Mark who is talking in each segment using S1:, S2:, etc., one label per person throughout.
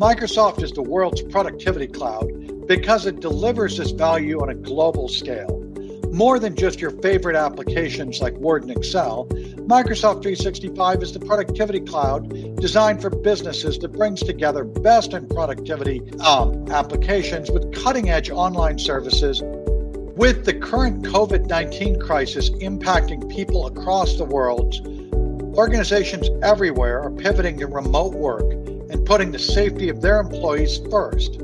S1: Microsoft is the world's productivity cloud because it delivers this value on a global scale. More than just your favorite applications like Word and Excel, Microsoft 365 is the productivity cloud designed for businesses that brings together best in productivity um, applications with cutting edge online services. With the current COVID 19 crisis impacting people across the world, organizations everywhere are pivoting to remote work and putting the safety of their employees first.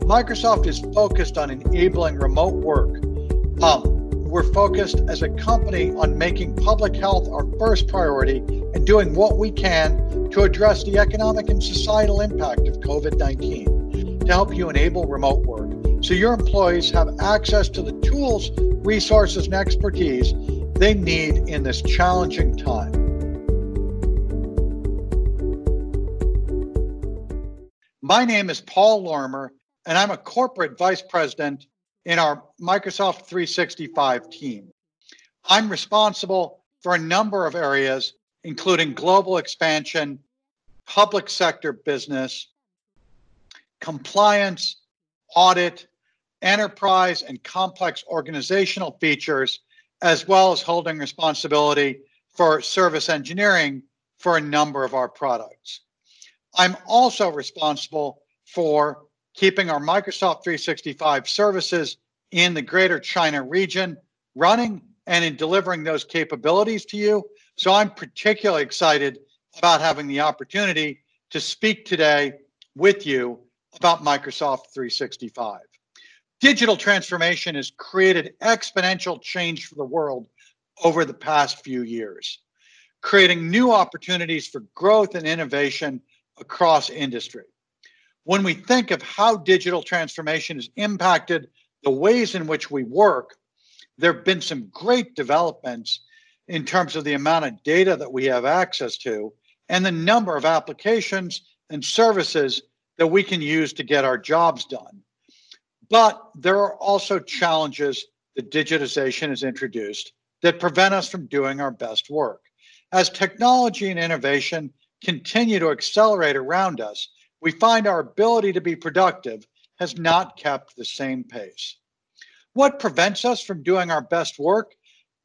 S1: Microsoft is focused on enabling remote work. Um, we're focused as a company on making public health our first priority and doing what we can to address the economic and societal impact of COVID 19 to help you enable remote work so your employees have access to the tools, resources, and expertise they need in this challenging time. My name is Paul Lorimer, and I'm a corporate vice president in our Microsoft 365 team. I'm responsible for a number of areas, including global expansion, public sector business, compliance, audit, enterprise, and complex organizational features, as well as holding responsibility for service engineering for a number of our products. I'm also responsible for keeping our Microsoft 365 services in the greater China region running and in delivering those capabilities to you. So I'm particularly excited about having the opportunity to speak today with you about Microsoft 365. Digital transformation has created exponential change for the world over the past few years, creating new opportunities for growth and innovation across industry. When we think of how digital transformation has impacted the ways in which we work, there have been some great developments in terms of the amount of data that we have access to and the number of applications and services that we can use to get our jobs done. But there are also challenges that digitization has introduced that prevent us from doing our best work. As technology and innovation continue to accelerate around us, we find our ability to be productive has not kept the same pace. What prevents us from doing our best work,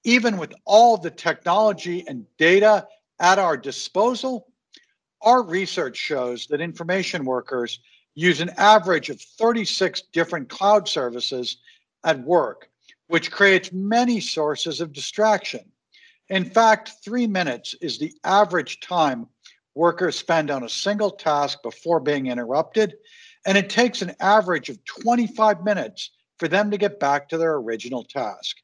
S1: even with all the technology and data at our disposal? Our research shows that information workers use an average of 36 different cloud services at work, which creates many sources of distraction. In fact, three minutes is the average time workers spend on a single task before being interrupted, and it takes an average of 25 minutes for them to get back to their original task.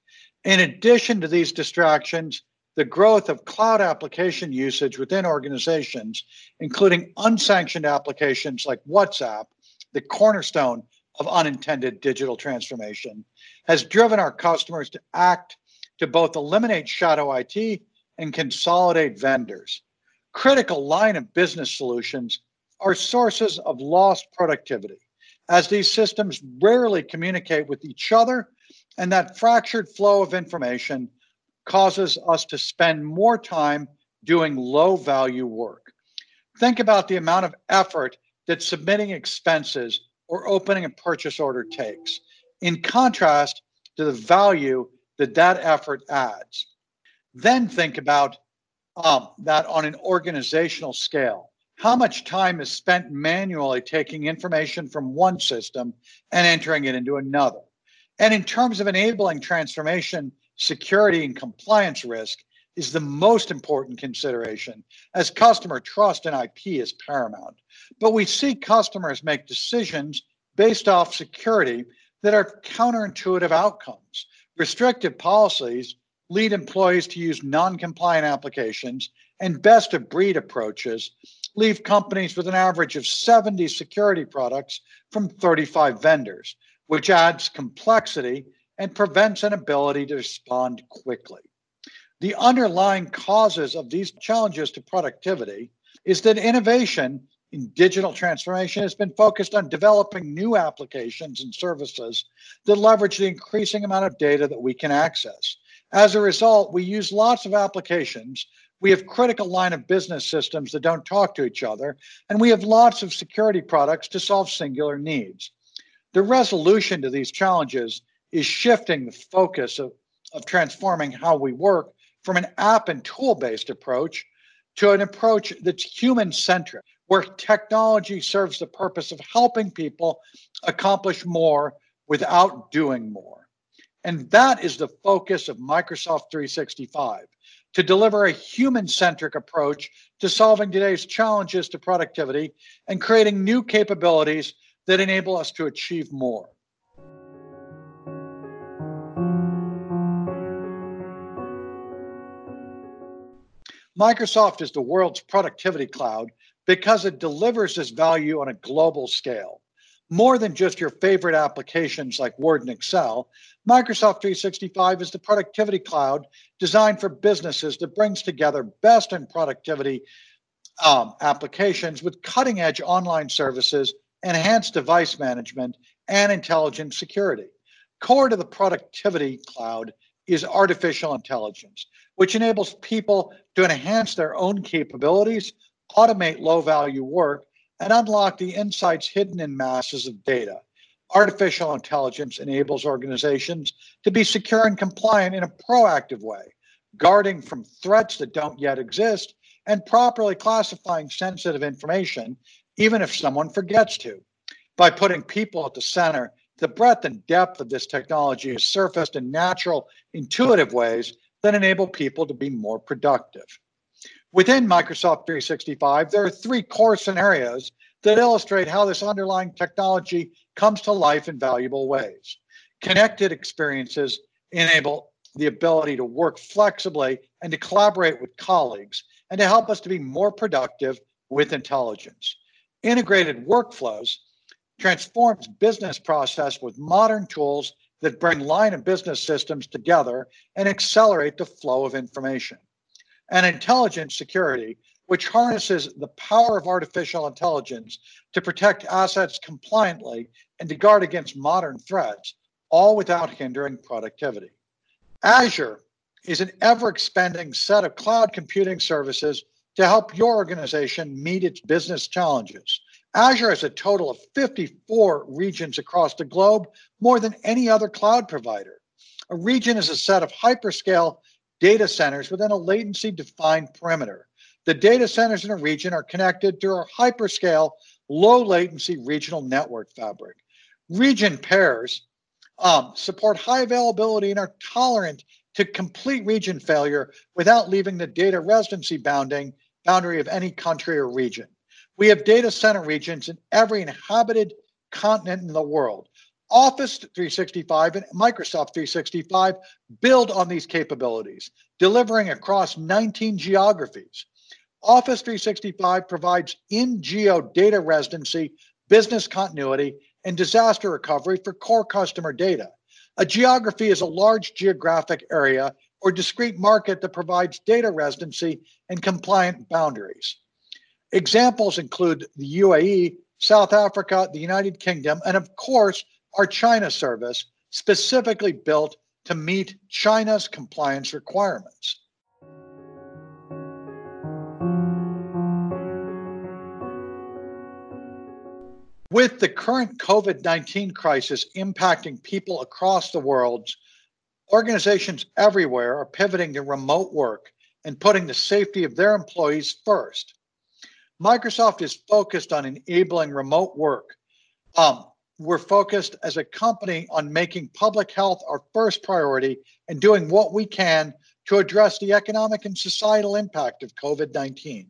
S1: In addition to these distractions, the growth of cloud application usage within organizations, including unsanctioned applications like WhatsApp, the cornerstone of unintended digital transformation, has driven our customers to act to both eliminate shadow IT and consolidate vendors critical line of business solutions are sources of lost productivity, as these systems rarely communicate with each other, and that fractured flow of information causes us to spend more time doing low value work. Think about the amount of effort that submitting expenses or opening a purchase order takes, in contrast to the value that that effort adds. Then think about um, that on an organizational scale. How much time is spent manually taking information from one system and entering it into another? And in terms of enabling transformation, security and compliance risk is the most important consideration, as customer trust in IP is paramount. But we see customers make decisions based off security that are counterintuitive outcomes. Restrictive policies lead employees to use non compliant applications, and best of breed approaches leave companies with an average of 70 security products from 35 vendors, which adds complexity and prevents an ability to respond quickly. The underlying causes of these challenges to productivity is that innovation in digital transformation has been focused on developing new applications and services that leverage the increasing amount of data that we can access. As a result, we use lots of applications We have critical line of business systems that don't talk to each other, and we have lots of security products to solve singular needs. The resolution to these challenges is shifting the focus of, of transforming how we work from an app and tool based approach to an approach that's human centric, where technology serves the purpose of helping people accomplish more without doing more. And that is the focus of Microsoft 365 to deliver a human centric approach to solving today's challenges to productivity and creating new capabilities that enable us to achieve more. Microsoft is the world's productivity cloud because it delivers this value on a global scale more than just your favorite applications like Word and Excel, Microsoft 365 is the productivity cloud designed for businesses that brings together best in productivity um, applications with cutting edge online services, enhanced device management, and intelligent security. Core to the productivity cloud is artificial intelligence, which enables people to enhance their own capabilities, automate low value work, and unlock the insights hidden in masses of data. Artificial intelligence enables organizations to be secure and compliant in a proactive way, guarding from threats that don't yet exist and properly classifying sensitive information, even if someone forgets to. By putting people at the center, the breadth and depth of this technology is surfaced in natural, intuitive ways that enable people to be more productive. Within Microsoft 365, there are three core scenarios that illustrate how this underlying technology comes to life in valuable ways. Connected experiences enable the ability to work flexibly and to collaborate with colleagues and to help us to be more productive with intelligence. Integrated workflows transforms business process with modern tools that bring line of business systems together and accelerate the flow of information and intelligent security, which harnesses the power of artificial intelligence to protect assets compliantly and to guard against modern threats, all without hindering productivity. Azure is an ever expanding set of cloud computing services to help your organization meet its business challenges. Azure has a total of 54 regions across the globe, more than any other cloud provider. A region is a set of hyperscale data centers within a latency defined perimeter. The data centers in a region are connected to a hyperscale, low latency regional network fabric. Region pairs um, support high availability and are tolerant to complete region failure without leaving the data residency bounding boundary of any country or region. We have data center regions in every inhabited continent in the world. Office 365 and Microsoft 365 build on these capabilities, delivering across 19 geographies. Office 365 provides in geo data residency, business continuity, and disaster recovery for core customer data. A geography is a large geographic area or discrete market that provides data residency and compliant boundaries. Examples include the UAE, South Africa, the United Kingdom, and of course, our China service specifically built to meet China's compliance requirements. With the current COVID 19 crisis impacting people across the world, organizations everywhere are pivoting to remote work and putting the safety of their employees first. Microsoft is focused on enabling remote work. Um, we're focused as a company on making public health our first priority and doing what we can to address the economic and societal impact of COVID 19.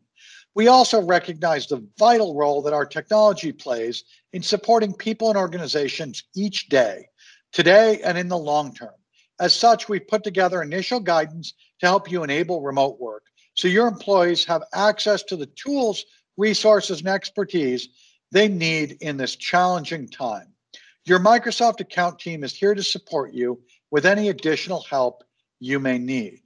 S1: We also recognize the vital role that our technology plays in supporting people and organizations each day, today and in the long term. As such, we've put together initial guidance to help you enable remote work so your employees have access to the tools, resources, and expertise they need in this challenging time. Your Microsoft account team is here to support you with any additional help you may need.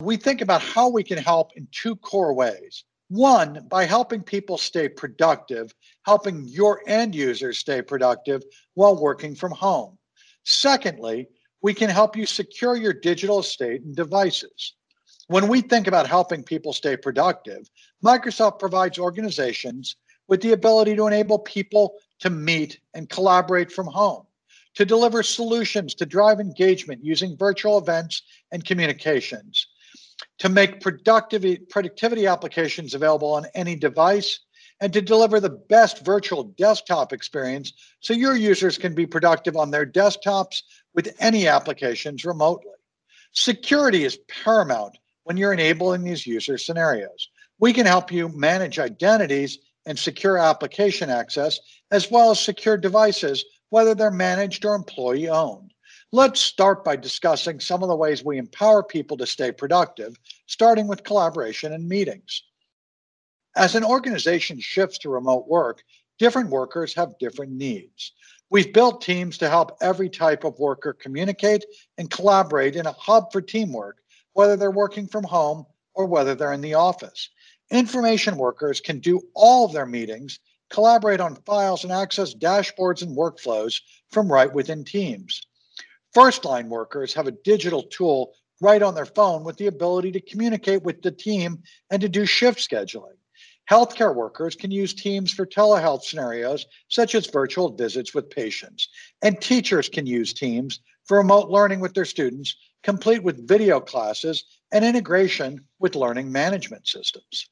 S1: We think about how we can help in two core ways. One, by helping people stay productive, helping your end users stay productive while working from home. Secondly, we can help you secure your digital estate and devices. When we think about helping people stay productive, Microsoft provides organizations with the ability to enable people to meet and collaborate from home, to deliver solutions to drive engagement using virtual events and communications, to make productivity, productivity applications available on any device, and to deliver the best virtual desktop experience so your users can be productive on their desktops with any applications remotely. Security is paramount when you're enabling these user scenarios. We can help you manage identities and secure application access, as well as secure devices, whether they're managed or employee owned. Let's start by discussing some of the ways we empower people to stay productive, starting with collaboration and meetings. As an organization shifts to remote work, different workers have different needs. We've built teams to help every type of worker communicate and collaborate in a hub for teamwork, whether they're working from home or whether they're in the office. Information workers can do all of their meetings, collaborate on files, and access dashboards and workflows from right within Teams. First line workers have a digital tool right on their phone with the ability to communicate with the team and to do shift scheduling. Healthcare workers can use Teams for telehealth scenarios, such as virtual visits with patients. And teachers can use Teams for remote learning with their students, complete with video classes and integration with learning management systems.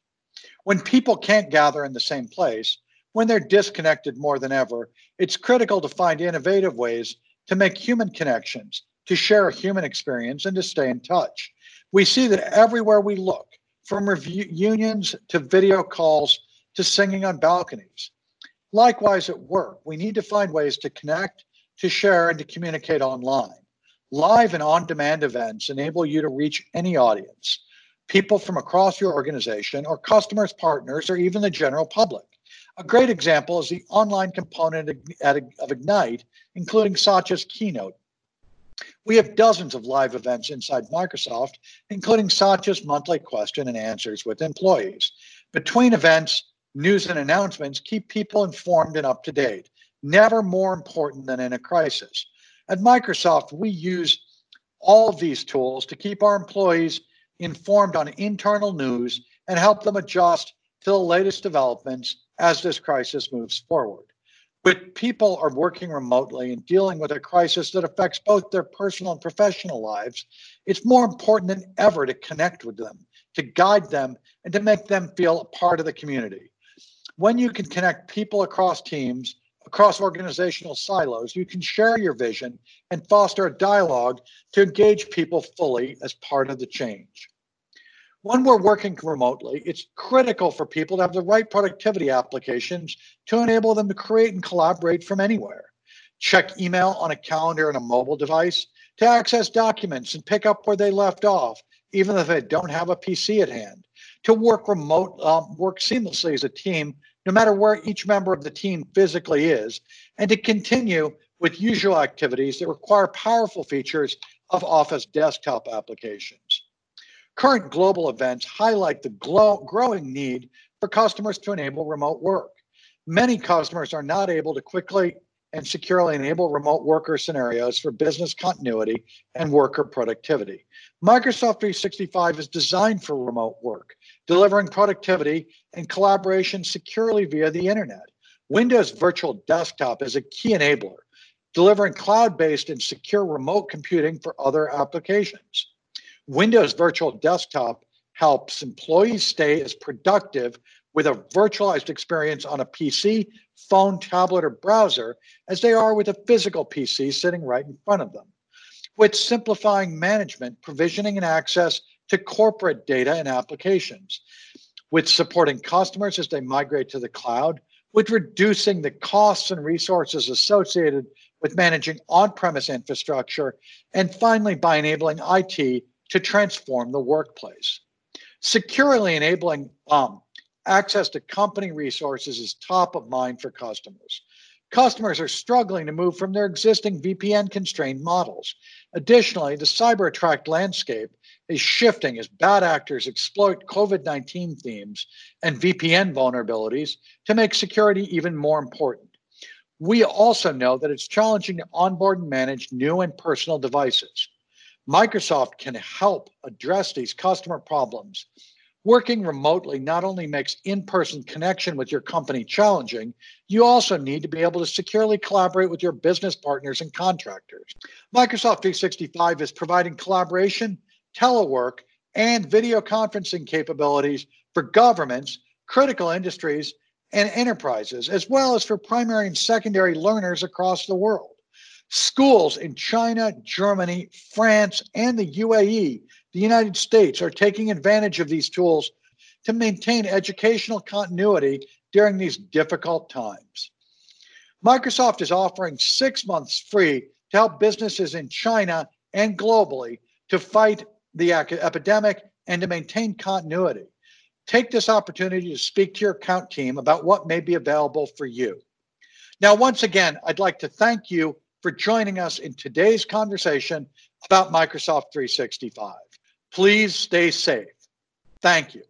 S1: When people can't gather in the same place, when they're disconnected more than ever, it's critical to find innovative ways to make human connections, to share a human experience, and to stay in touch. We see that everywhere we look, from reunions to video calls to singing on balconies. Likewise, at work, we need to find ways to connect, to share, and to communicate online. Live and on demand events enable you to reach any audience, people from across your organization, or customers, partners, or even the general public. A great example is the online component of Ignite, including Satya's keynote we have dozens of live events inside Microsoft, including Satya's monthly question and answers with employees. Between events, news and announcements keep people informed and up to date, never more important than in a crisis. At Microsoft, we use all of these tools to keep our employees informed on internal news and help them adjust to the latest developments as this crisis moves forward. But people are working remotely and dealing with a crisis that affects both their personal and professional lives. It's more important than ever to connect with them, to guide them, and to make them feel a part of the community. When you can connect people across teams, across organizational silos, you can share your vision and foster a dialogue to engage people fully as part of the change when we're working remotely, it's critical for people to have the right productivity applications to enable them to create and collaborate from anywhere. Check email on a calendar and a mobile device to access documents and pick up where they left off, even if they don't have a PC at hand. To work remote, um, work seamlessly as a team, no matter where each member of the team physically is, and to continue with usual activities that require powerful features of Office desktop applications. Current global events highlight the glow, growing need for customers to enable remote work. Many customers are not able to quickly and securely enable remote worker scenarios for business continuity and worker productivity. Microsoft 365 is designed for remote work, delivering productivity and collaboration securely via the internet. Windows Virtual Desktop is a key enabler, delivering cloud based and secure remote computing for other applications. Windows Virtual Desktop helps employees stay as productive with a virtualized experience on a PC, phone, tablet, or browser as they are with a physical PC sitting right in front of them. With simplifying management, provisioning, and access to corporate data and applications, with supporting customers as they migrate to the cloud, with reducing the costs and resources associated with managing on premise infrastructure, and finally, by enabling IT to transform the workplace. Securely enabling um, access to company resources is top of mind for customers. Customers are struggling to move from their existing VPN constrained models. Additionally, the cyber attack landscape is shifting as bad actors exploit COVID 19 themes and VPN vulnerabilities to make security even more important. We also know that it's challenging to onboard and manage new and personal devices. Microsoft can help address these customer problems. Working remotely not only makes in person connection with your company challenging, you also need to be able to securely collaborate with your business partners and contractors. Microsoft 365 is providing collaboration, telework, and video conferencing capabilities for governments, critical industries, and enterprises, as well as for primary and secondary learners across the world. Schools in China, Germany, France, and the UAE, the United States, are taking advantage of these tools to maintain educational continuity during these difficult times. Microsoft is offering six months free to help businesses in China and globally to fight the epidemic and to maintain continuity. Take this opportunity to speak to your account team about what may be available for you. Now, once again, I'd like to thank you for joining us in today's conversation about Microsoft 365. Please stay safe. Thank you.